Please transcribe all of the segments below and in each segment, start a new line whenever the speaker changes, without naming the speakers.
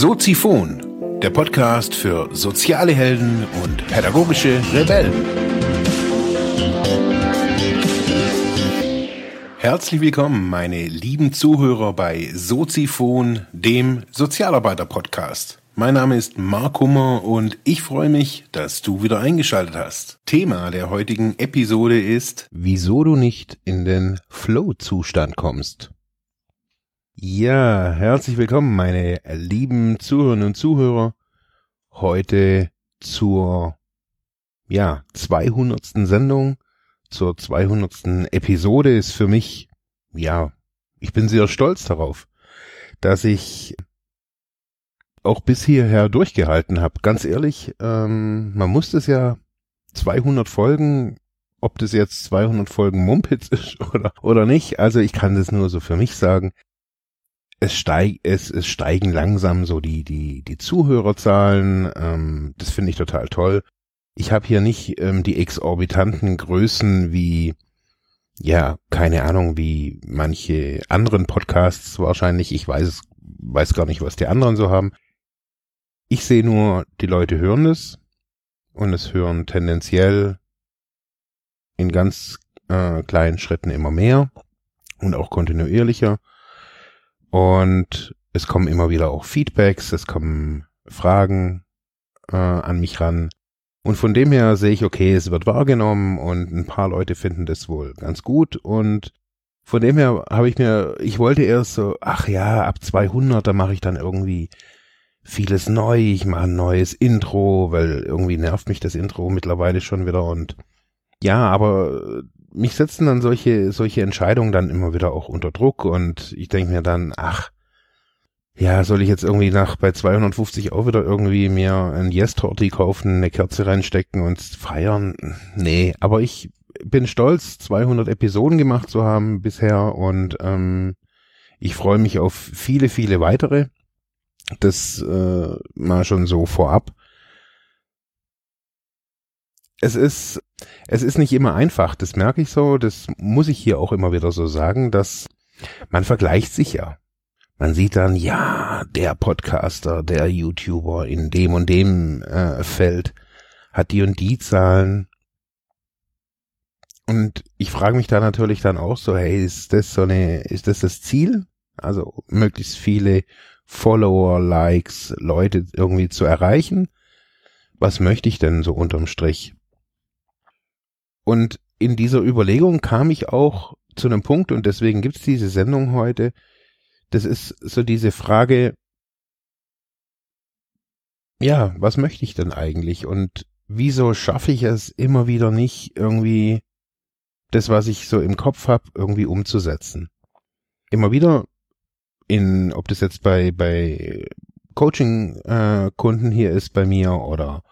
Soziphon, der Podcast für soziale Helden und pädagogische Rebellen. Herzlich willkommen, meine lieben Zuhörer bei Soziphon, dem Sozialarbeiter-Podcast. Mein Name ist Mark Hummer und ich freue mich, dass du wieder eingeschaltet hast. Thema der heutigen Episode ist, wieso du nicht in den Flow-Zustand kommst. Ja, herzlich willkommen, meine lieben Zuhörerinnen und Zuhörer. Heute zur, ja, 200. Sendung, zur 200. Episode ist für mich, ja, ich bin sehr stolz darauf, dass ich auch bis hierher durchgehalten habe. Ganz ehrlich, ähm, man muss es ja 200 Folgen, ob das jetzt 200 Folgen Mumpitz ist oder, oder nicht. Also ich kann das nur so für mich sagen es, steig, es, es steigen langsam so die, die, die Zuhörerzahlen. Ähm, das finde ich total toll. Ich habe hier nicht ähm, die exorbitanten Größen wie, ja, keine Ahnung, wie manche anderen Podcasts wahrscheinlich. Ich weiß weiß gar nicht, was die anderen so haben. Ich sehe nur, die Leute hören es und es hören tendenziell in ganz äh, kleinen Schritten immer mehr und auch kontinuierlicher. Und es kommen immer wieder auch Feedbacks, es kommen Fragen äh, an mich ran. Und von dem her sehe ich, okay, es wird wahrgenommen und ein paar Leute finden das wohl ganz gut. Und von dem her habe ich mir, ich wollte erst so, ach ja, ab 200, da mache ich dann irgendwie vieles neu. Ich mache ein neues Intro, weil irgendwie nervt mich das Intro mittlerweile schon wieder. Und ja, aber mich setzen dann solche, solche Entscheidungen dann immer wieder auch unter Druck und ich denke mir dann, ach, ja, soll ich jetzt irgendwie nach bei 250 auch wieder irgendwie mir ein Yes-Torti kaufen, eine Kerze reinstecken und feiern? Nee, aber ich bin stolz, 200 Episoden gemacht zu haben bisher und ähm, ich freue mich auf viele, viele weitere. Das äh, mal schon so vorab es ist, es ist nicht immer einfach, das merke ich so, das muss ich hier auch immer wieder so sagen, dass man vergleicht sich ja. Man sieht dann, ja, der Podcaster, der YouTuber in dem und dem äh, Feld hat die und die Zahlen. Und ich frage mich da natürlich dann auch so, hey, ist das so eine, ist das das Ziel? Also möglichst viele Follower, Likes, Leute irgendwie zu erreichen? Was möchte ich denn so unterm Strich? Und in dieser Überlegung kam ich auch zu einem Punkt, und deswegen gibt's diese Sendung heute. Das ist so diese Frage, ja, was möchte ich denn eigentlich? Und wieso schaffe ich es immer wieder nicht, irgendwie das, was ich so im Kopf habe, irgendwie umzusetzen? Immer wieder in, ob das jetzt bei, bei Coaching-Kunden äh, hier ist bei mir oder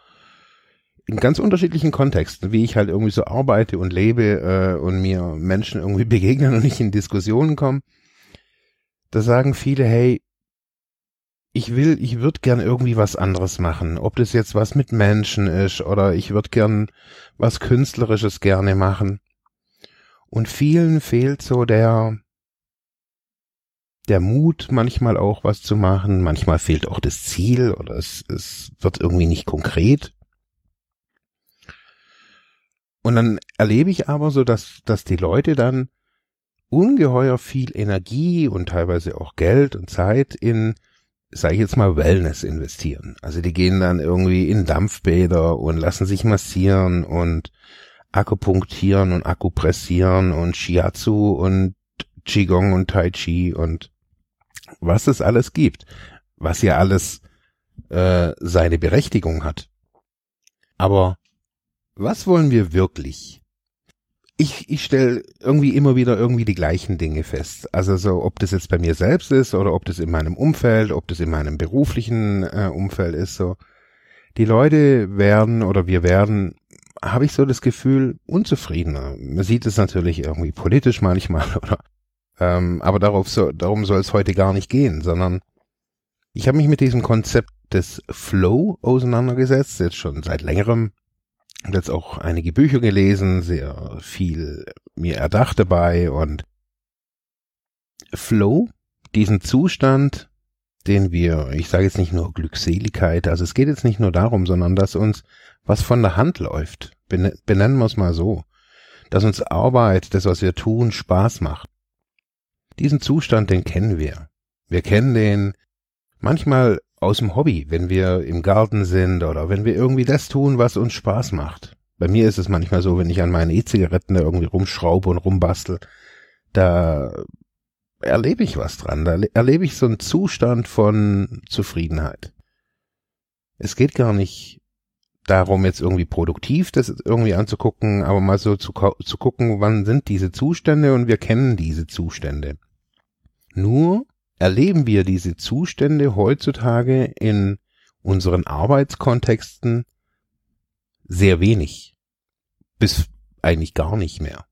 in ganz unterschiedlichen Kontexten, wie ich halt irgendwie so arbeite und lebe äh, und mir Menschen irgendwie begegnen und nicht in Diskussionen kommen, da sagen viele, hey, ich will, ich würde gern irgendwie was anderes machen. Ob das jetzt was mit Menschen ist oder ich würde gern was Künstlerisches gerne machen. Und vielen fehlt so der, der Mut, manchmal auch was zu machen. Manchmal fehlt auch das Ziel oder es, es wird irgendwie nicht konkret. Und dann erlebe ich aber so, dass, dass die Leute dann ungeheuer viel Energie und teilweise auch Geld und Zeit in, sage ich jetzt mal, Wellness investieren. Also die gehen dann irgendwie in Dampfbäder und lassen sich massieren und akupunktieren und akupressieren und Shiatsu und Qigong und Tai Chi und was es alles gibt, was ja alles äh, seine Berechtigung hat. Aber was wollen wir wirklich? Ich, ich stelle irgendwie immer wieder irgendwie die gleichen Dinge fest. Also so, ob das jetzt bei mir selbst ist oder ob das in meinem Umfeld, ob das in meinem beruflichen äh, Umfeld ist, so. Die Leute werden oder wir werden, habe ich so das Gefühl, unzufriedener. Man sieht es natürlich irgendwie politisch manchmal oder ähm, aber darauf so, darum soll es heute gar nicht gehen, sondern ich habe mich mit diesem Konzept des Flow auseinandergesetzt, jetzt schon seit längerem, jetzt auch einige Bücher gelesen, sehr viel mir erdacht dabei und Flow, diesen Zustand, den wir, ich sage jetzt nicht nur Glückseligkeit, also es geht jetzt nicht nur darum, sondern dass uns was von der Hand läuft. Benennen wir es mal so. Dass uns Arbeit, das, was wir tun, Spaß macht. Diesen Zustand, den kennen wir. Wir kennen den manchmal aus dem Hobby, wenn wir im Garten sind oder wenn wir irgendwie das tun, was uns Spaß macht. Bei mir ist es manchmal so, wenn ich an meinen E-Zigaretten da irgendwie rumschraube und rumbastel, da erlebe ich was dran. Da erlebe ich so einen Zustand von Zufriedenheit. Es geht gar nicht darum, jetzt irgendwie produktiv das irgendwie anzugucken, aber mal so zu, zu gucken, wann sind diese Zustände und wir kennen diese Zustände. Nur erleben wir diese Zustände heutzutage in unseren Arbeitskontexten sehr wenig. Bis eigentlich gar nicht mehr.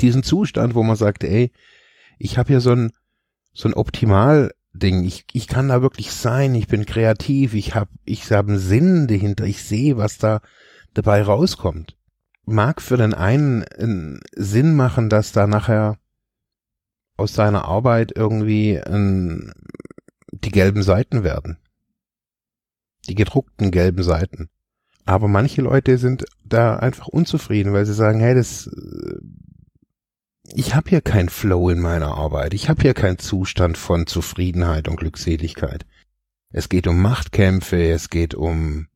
Diesen Zustand, wo man sagt, ey, ich habe ja so ein, so ein Optimal-Ding. Ich, ich kann da wirklich sein, ich bin kreativ, ich habe ich hab einen Sinn dahinter, ich sehe, was da dabei rauskommt. Mag für den einen einen Sinn machen, dass da nachher aus seiner Arbeit irgendwie ein, die gelben Seiten werden. Die gedruckten gelben Seiten. Aber manche Leute sind da einfach unzufrieden, weil sie sagen, hey, das ich habe hier keinen Flow in meiner Arbeit. Ich habe hier keinen Zustand von Zufriedenheit und Glückseligkeit. Es geht um Machtkämpfe, es geht um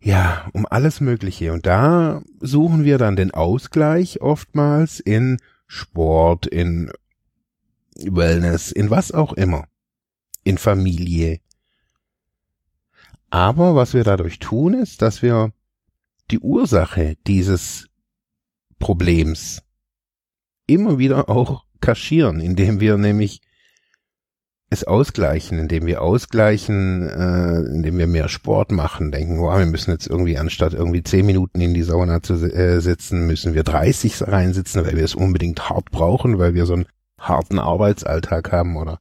ja, um alles Mögliche. Und da suchen wir dann den Ausgleich oftmals in Sport, in Wellness, in was auch immer. In Familie. Aber was wir dadurch tun, ist, dass wir die Ursache dieses Problems immer wieder auch kaschieren, indem wir nämlich es ausgleichen, indem wir ausgleichen, äh, indem wir mehr Sport machen, denken, wow, wir müssen jetzt irgendwie anstatt irgendwie zehn Minuten in die Sauna zu äh, sitzen, müssen wir 30 reinsitzen, weil wir es unbedingt hart brauchen, weil wir so einen harten Arbeitsalltag haben oder?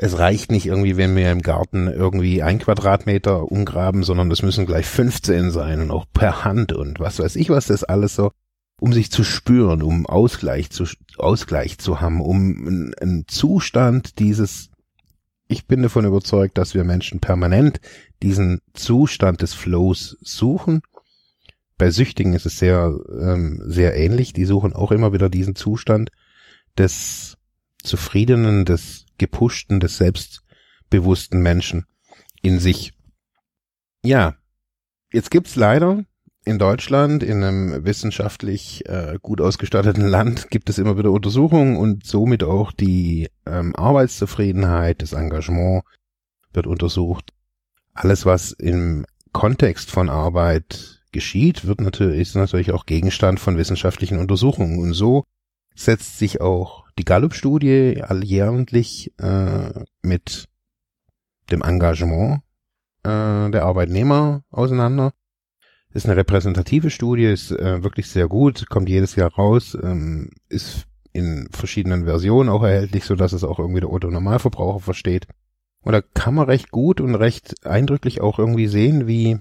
Es reicht nicht irgendwie, wenn wir im Garten irgendwie ein Quadratmeter umgraben, sondern es müssen gleich 15 sein und auch per Hand und was weiß ich, was das alles so um sich zu spüren, um Ausgleich zu, Ausgleich zu haben, um einen Zustand dieses, ich bin davon überzeugt, dass wir Menschen permanent diesen Zustand des Flows suchen. Bei Süchtigen ist es sehr, ähm, sehr ähnlich. Die suchen auch immer wieder diesen Zustand des zufriedenen, des gepushten, des selbstbewussten Menschen in sich. Ja, jetzt gibt's leider in Deutschland, in einem wissenschaftlich äh, gut ausgestatteten Land, gibt es immer wieder Untersuchungen und somit auch die ähm, Arbeitszufriedenheit, das Engagement wird untersucht. Alles, was im Kontext von Arbeit geschieht, wird natürlich, ist natürlich auch Gegenstand von wissenschaftlichen Untersuchungen. Und so setzt sich auch die Gallup-Studie alljährlich äh, mit dem Engagement äh, der Arbeitnehmer auseinander ist eine repräsentative Studie, ist äh, wirklich sehr gut, kommt jedes Jahr raus, ähm, ist in verschiedenen Versionen auch erhältlich, so dass es auch irgendwie der Otto-Normalverbraucher versteht. Und da kann man recht gut und recht eindrücklich auch irgendwie sehen, wie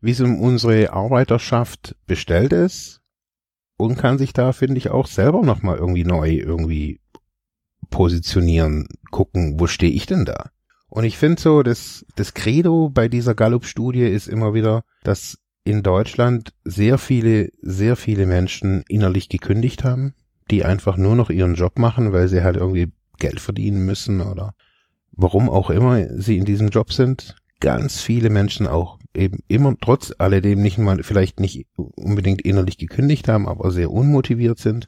wie es um unsere Arbeiterschaft bestellt ist und kann sich da, finde ich, auch selber nochmal irgendwie neu irgendwie positionieren, gucken, wo stehe ich denn da? Und ich finde so, das, das Credo bei dieser Gallup-Studie ist immer wieder, dass in Deutschland sehr viele, sehr viele Menschen innerlich gekündigt haben, die einfach nur noch ihren Job machen, weil sie halt irgendwie Geld verdienen müssen oder warum auch immer sie in diesem Job sind. Ganz viele Menschen auch eben immer trotz alledem nicht mal vielleicht nicht unbedingt innerlich gekündigt haben, aber sehr unmotiviert sind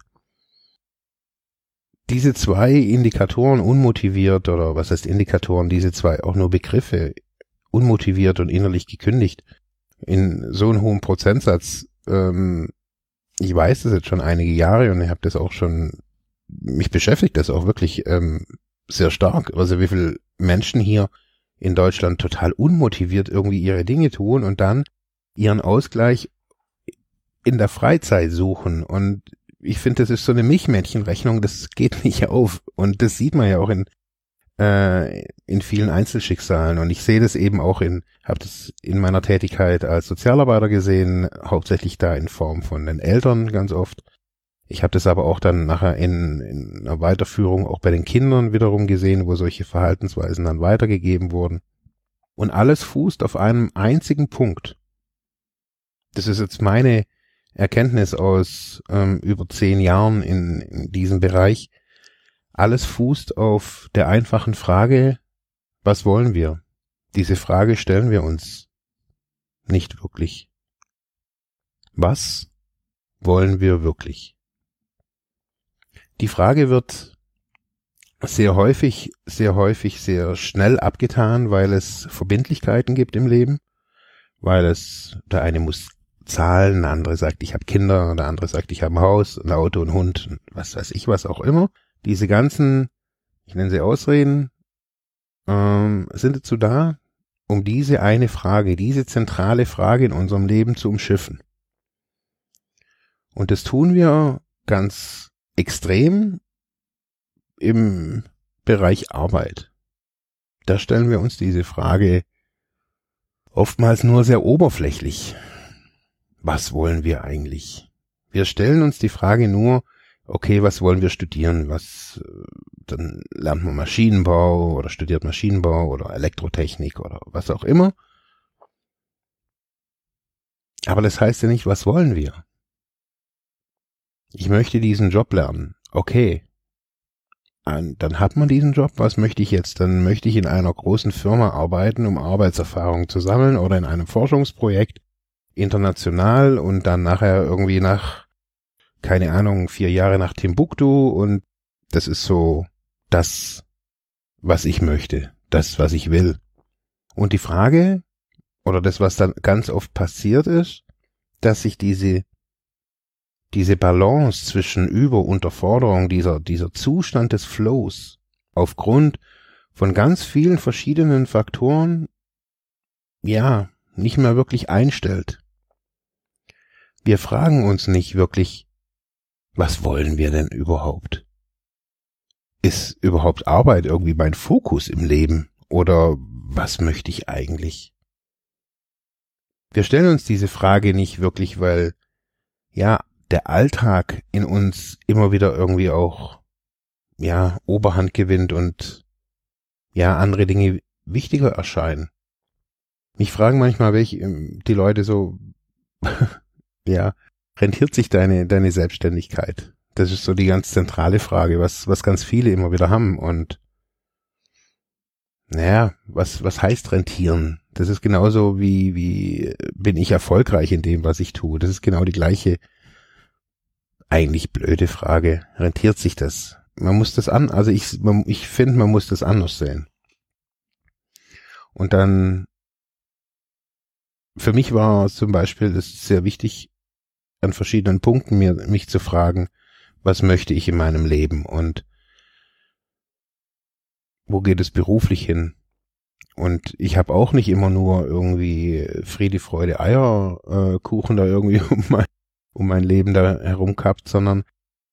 diese zwei Indikatoren unmotiviert oder was heißt Indikatoren, diese zwei auch nur Begriffe unmotiviert und innerlich gekündigt in so einem hohen Prozentsatz, ähm, ich weiß das jetzt schon einige Jahre und ich habe das auch schon, mich beschäftigt das auch wirklich ähm, sehr stark. Also wie viele Menschen hier in Deutschland total unmotiviert irgendwie ihre Dinge tun und dann ihren Ausgleich in der Freizeit suchen und ich finde, das ist so eine Milchmädchenrechnung, das geht nicht auf. Und das sieht man ja auch in, äh, in vielen Einzelschicksalen. Und ich sehe das eben auch in, habe das in meiner Tätigkeit als Sozialarbeiter gesehen, hauptsächlich da in Form von den Eltern ganz oft. Ich habe das aber auch dann nachher in, in einer Weiterführung auch bei den Kindern wiederum gesehen, wo solche Verhaltensweisen dann weitergegeben wurden. Und alles fußt auf einem einzigen Punkt. Das ist jetzt meine Erkenntnis aus ähm, über zehn Jahren in, in diesem Bereich. Alles fußt auf der einfachen Frage, was wollen wir? Diese Frage stellen wir uns nicht wirklich. Was wollen wir wirklich? Die Frage wird sehr häufig, sehr häufig, sehr schnell abgetan, weil es Verbindlichkeiten gibt im Leben, weil es, der eine muss zahlen, der andere sagt, ich habe Kinder, der andere sagt, ich habe ein Haus, ein Auto, ein Hund, was weiß ich, was auch immer. Diese ganzen, ich nenne sie Ausreden, ähm, sind dazu da, um diese eine Frage, diese zentrale Frage in unserem Leben zu umschiffen. Und das tun wir ganz extrem im Bereich Arbeit. Da stellen wir uns diese Frage oftmals nur sehr oberflächlich. Was wollen wir eigentlich? Wir stellen uns die Frage nur, okay, was wollen wir studieren? Was, äh, dann lernt man Maschinenbau oder studiert Maschinenbau oder Elektrotechnik oder was auch immer. Aber das heißt ja nicht, was wollen wir? ich möchte diesen Job lernen. Okay. Dann hat man diesen Job. Was möchte ich jetzt? Dann möchte ich in einer großen Firma arbeiten, um Arbeitserfahrung zu sammeln oder in einem Forschungsprojekt international und dann nachher irgendwie nach, keine Ahnung, vier Jahre nach Timbuktu und das ist so das, was ich möchte, das, was ich will. Und die Frage, oder das, was dann ganz oft passiert ist, dass sich diese diese Balance zwischen Über- und Unterforderung, dieser, dieser Zustand des Flows aufgrund von ganz vielen verschiedenen Faktoren, ja, nicht mehr wirklich einstellt. Wir fragen uns nicht wirklich, was wollen wir denn überhaupt? Ist überhaupt Arbeit irgendwie mein Fokus im Leben? Oder was möchte ich eigentlich? Wir stellen uns diese Frage nicht wirklich, weil, ja, der Alltag in uns immer wieder irgendwie auch, ja, Oberhand gewinnt und, ja, andere Dinge wichtiger erscheinen. Mich fragen manchmal, welche, ähm, die Leute so, ja, rentiert sich deine, deine Selbstständigkeit? Das ist so die ganz zentrale Frage, was, was ganz viele immer wieder haben und, naja, was, was heißt rentieren? Das ist genauso wie, wie bin ich erfolgreich in dem, was ich tue. Das ist genau die gleiche eigentlich blöde Frage. Rentiert sich das? Man muss das an, also ich, ich finde, man muss das anders sehen. Und dann, für mich war zum Beispiel es sehr wichtig, an verschiedenen Punkten mir, mich zu fragen, was möchte ich in meinem Leben und wo geht es beruflich hin? Und ich habe auch nicht immer nur irgendwie Friede, Freude, Eierkuchen äh, da irgendwie um mein, um mein Leben da herumkappt, sondern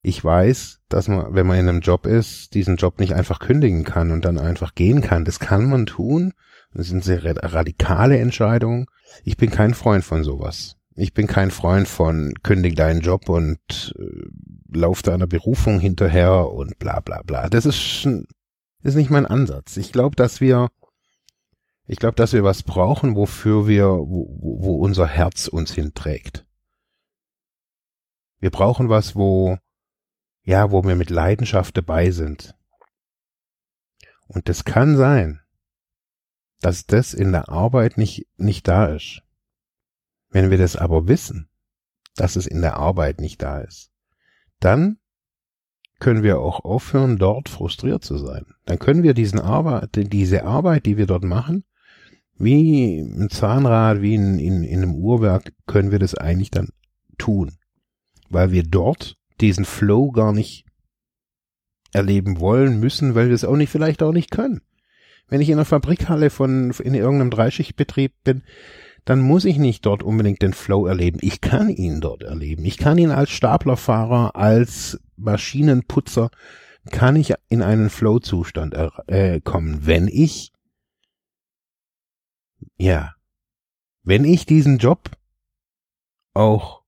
ich weiß, dass man, wenn man in einem Job ist, diesen Job nicht einfach kündigen kann und dann einfach gehen kann. Das kann man tun. Das sind sehr radikale Entscheidungen. Ich bin kein Freund von sowas. Ich bin kein Freund von kündig deinen Job und äh, lauf deiner Berufung hinterher und bla bla bla. Das ist, ist nicht mein Ansatz. Ich glaube, dass wir, ich glaube, dass wir was brauchen, wofür wir, wo, wo unser Herz uns hinträgt. Wir brauchen was, wo, ja, wo wir mit Leidenschaft dabei sind. Und es kann sein, dass das in der Arbeit nicht, nicht da ist. Wenn wir das aber wissen, dass es in der Arbeit nicht da ist, dann können wir auch aufhören, dort frustriert zu sein. Dann können wir diesen Arbeit, diese Arbeit, die wir dort machen, wie ein Zahnrad, wie in, in, in einem Uhrwerk, können wir das eigentlich dann tun weil wir dort diesen Flow gar nicht erleben wollen, müssen, weil wir es auch nicht, vielleicht auch nicht können. Wenn ich in einer Fabrikhalle von, in irgendeinem Dreischichtbetrieb bin, dann muss ich nicht dort unbedingt den Flow erleben. Ich kann ihn dort erleben. Ich kann ihn als Staplerfahrer, als Maschinenputzer, kann ich in einen Flow-Zustand äh, kommen, wenn ich, ja, wenn ich diesen Job auch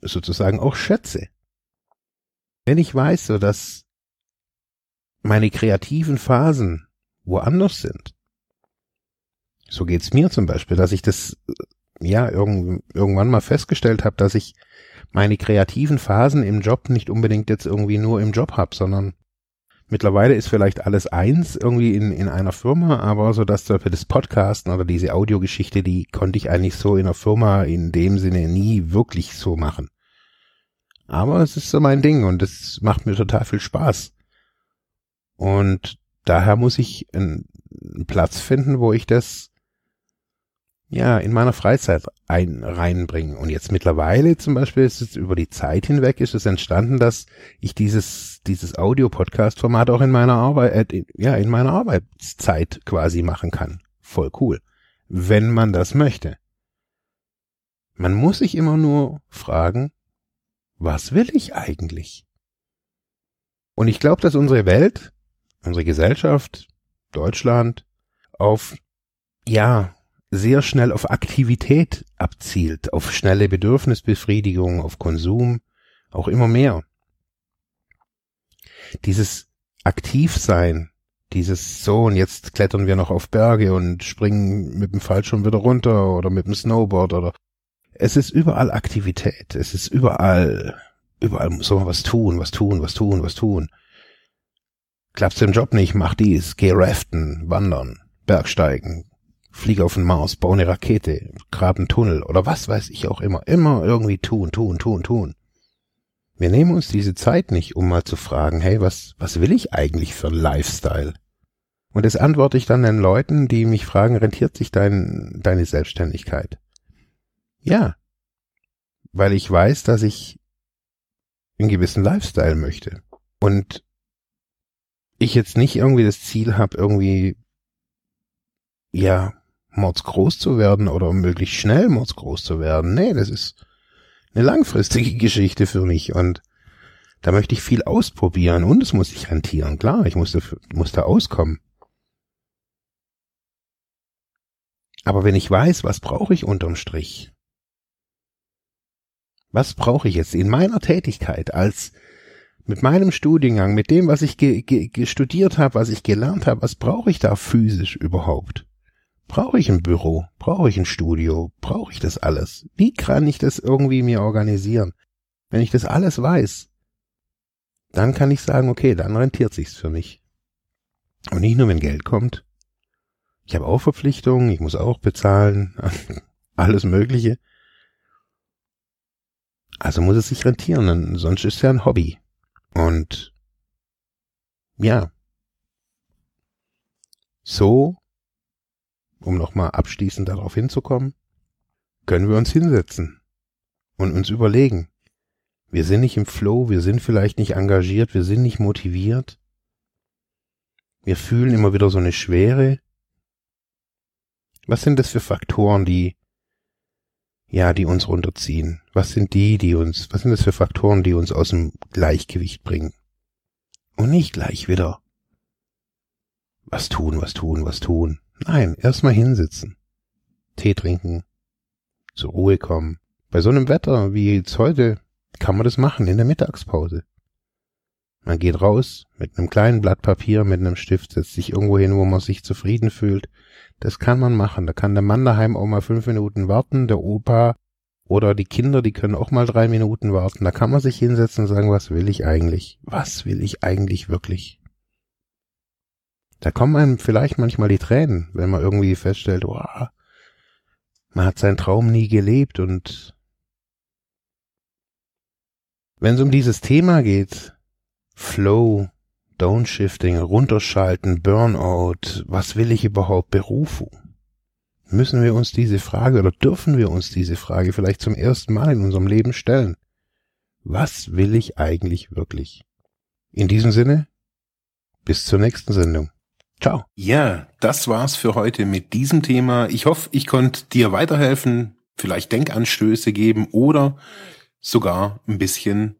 sozusagen auch schätze. wenn ich weiß, so dass meine kreativen Phasen woanders sind, so geht's mir zum Beispiel, dass ich das ja irgend, irgendwann mal festgestellt habe, dass ich meine kreativen Phasen im Job nicht unbedingt jetzt irgendwie nur im Job hab, sondern mittlerweile ist vielleicht alles eins irgendwie in, in einer Firma, aber so dass für das Podcasten oder diese Audiogeschichte, die konnte ich eigentlich so in einer Firma in dem Sinne nie wirklich so machen. Aber es ist so mein Ding und es macht mir total viel Spaß. Und daher muss ich einen Platz finden, wo ich das ja, in meiner Freizeit ein, reinbringen. Und jetzt mittlerweile zum Beispiel ist es über die Zeit hinweg ist es entstanden, dass ich dieses, dieses Audio-Podcast-Format auch in meiner Arbeit, äh, ja, in meiner Arbeitszeit quasi machen kann. Voll cool. Wenn man das möchte. Man muss sich immer nur fragen, was will ich eigentlich? Und ich glaube, dass unsere Welt, unsere Gesellschaft, Deutschland auf, ja, sehr schnell auf Aktivität abzielt, auf schnelle Bedürfnisbefriedigung, auf Konsum, auch immer mehr. Dieses Aktivsein, dieses so und jetzt klettern wir noch auf Berge und springen mit dem Fallschirm wieder runter oder mit dem Snowboard oder es ist überall Aktivität, es ist überall, überall soll man was tun, was tun, was tun, was tun. Klappt's im Job nicht, mach dies, geh raften, wandern, Bergsteigen, fliege auf den Mars, baue eine Rakete, grabe einen Tunnel oder was weiß ich auch immer. Immer irgendwie tun, tun, tun, tun. Wir nehmen uns diese Zeit nicht, um mal zu fragen, hey, was, was will ich eigentlich für Lifestyle? Und das antworte ich dann den Leuten, die mich fragen, rentiert sich dein, deine Selbstständigkeit? Ja. Weil ich weiß, dass ich einen gewissen Lifestyle möchte. Und ich jetzt nicht irgendwie das Ziel habe, irgendwie, ja, mordsgroß zu werden oder möglichst schnell mordsgroß zu werden. Nee, das ist eine langfristige Geschichte für mich und da möchte ich viel ausprobieren und es muss sich rentieren. Klar, ich muss, muss da auskommen. Aber wenn ich weiß, was brauche ich unterm Strich? Was brauche ich jetzt in meiner Tätigkeit als mit meinem Studiengang, mit dem, was ich ge, ge, studiert habe, was ich gelernt habe, was brauche ich da physisch überhaupt? Brauche ich ein Büro? Brauche ich ein Studio? Brauche ich das alles? Wie kann ich das irgendwie mir organisieren? Wenn ich das alles weiß, dann kann ich sagen, okay, dann rentiert sich's für mich. Und nicht nur, wenn Geld kommt. Ich habe auch Verpflichtungen, ich muss auch bezahlen, alles Mögliche. Also muss es sich rentieren, sonst ist es ja ein Hobby. Und ja, so um nochmal abschließend darauf hinzukommen, können wir uns hinsetzen und uns überlegen, wir sind nicht im Flow, wir sind vielleicht nicht engagiert, wir sind nicht motiviert, wir fühlen immer wieder so eine Schwere. Was sind das für Faktoren, die, ja, die uns runterziehen? Was sind die, die uns, was sind das für Faktoren, die uns aus dem Gleichgewicht bringen? Und nicht gleich wieder was tun, was tun, was tun. Nein, erstmal hinsitzen, Tee trinken, zur Ruhe kommen. Bei so einem Wetter wie jetzt heute kann man das machen in der Mittagspause. Man geht raus mit einem kleinen Blatt Papier, mit einem Stift, setzt sich irgendwo hin, wo man sich zufrieden fühlt. Das kann man machen. Da kann der Mann daheim auch mal fünf Minuten warten, der Opa oder die Kinder, die können auch mal drei Minuten warten. Da kann man sich hinsetzen und sagen, was will ich eigentlich? Was will ich eigentlich wirklich? Da kommen einem vielleicht manchmal die Tränen, wenn man irgendwie feststellt, wow, man hat seinen Traum nie gelebt und wenn es um dieses Thema geht, Flow, Downshifting, runterschalten, Burnout, was will ich überhaupt, Berufung? Müssen wir uns diese Frage oder dürfen wir uns diese Frage vielleicht zum ersten Mal in unserem Leben stellen? Was will ich eigentlich wirklich? In diesem Sinne, bis zur nächsten Sendung. Ciao. Ja, das war's für heute mit diesem Thema. Ich hoffe, ich konnte dir weiterhelfen, vielleicht Denkanstöße geben oder sogar ein bisschen